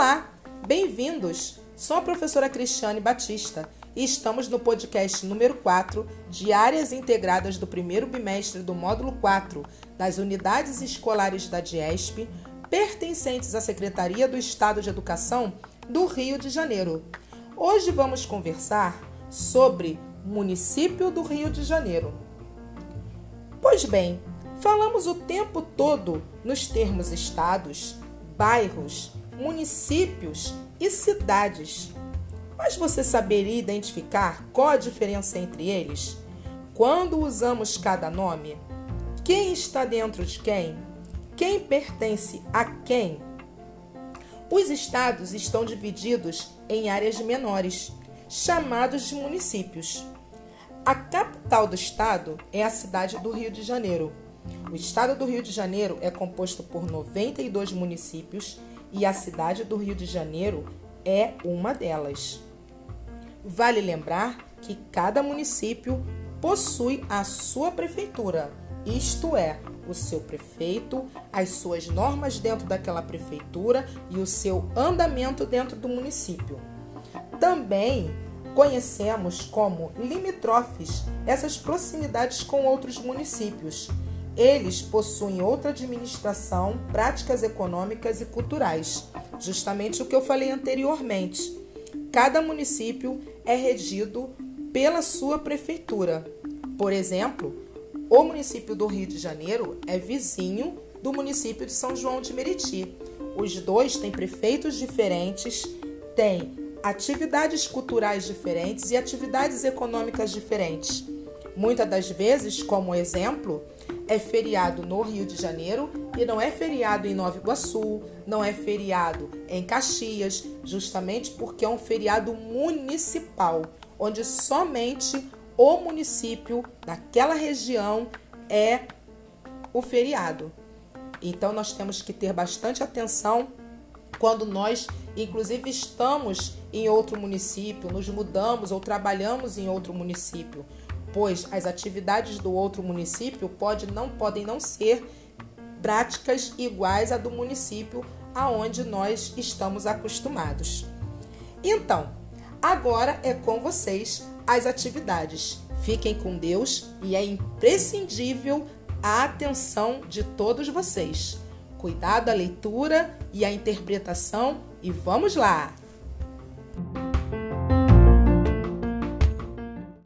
Olá, bem-vindos! Sou a professora Cristiane Batista e estamos no podcast número 4 de áreas integradas do primeiro bimestre do módulo 4 das unidades escolares da DIESP, pertencentes à Secretaria do Estado de Educação do Rio de Janeiro. Hoje vamos conversar sobre município do Rio de Janeiro. Pois bem, falamos o tempo todo nos termos estados, bairros, municípios e cidades. Mas você saberia identificar qual a diferença entre eles? Quando usamos cada nome? Quem está dentro de quem? Quem pertence a quem? Os estados estão divididos em áreas menores, chamados de municípios. A capital do estado é a cidade do Rio de Janeiro. O estado do Rio de Janeiro é composto por 92 municípios e a cidade do Rio de Janeiro é uma delas. Vale lembrar que cada município possui a sua prefeitura, isto é, o seu prefeito, as suas normas dentro daquela prefeitura e o seu andamento dentro do município. Também conhecemos como limítrofes essas proximidades com outros municípios. Eles possuem outra administração, práticas econômicas e culturais, justamente o que eu falei anteriormente. Cada município é regido pela sua prefeitura. Por exemplo, o município do Rio de Janeiro é vizinho do município de São João de Meriti. Os dois têm prefeitos diferentes, têm atividades culturais diferentes e atividades econômicas diferentes. Muitas das vezes, como exemplo, é feriado no Rio de Janeiro e não é feriado em Nova Iguaçu, não é feriado em Caxias, justamente porque é um feriado municipal, onde somente o município daquela região é o feriado. Então nós temos que ter bastante atenção quando nós, inclusive, estamos em outro município, nos mudamos ou trabalhamos em outro município, pois as atividades do outro município pode, não podem não ser práticas iguais à do município aonde nós estamos acostumados. Então, agora é com vocês as atividades. Fiquem com Deus e é imprescindível a atenção de todos vocês. Cuidado à leitura e à interpretação e vamos lá!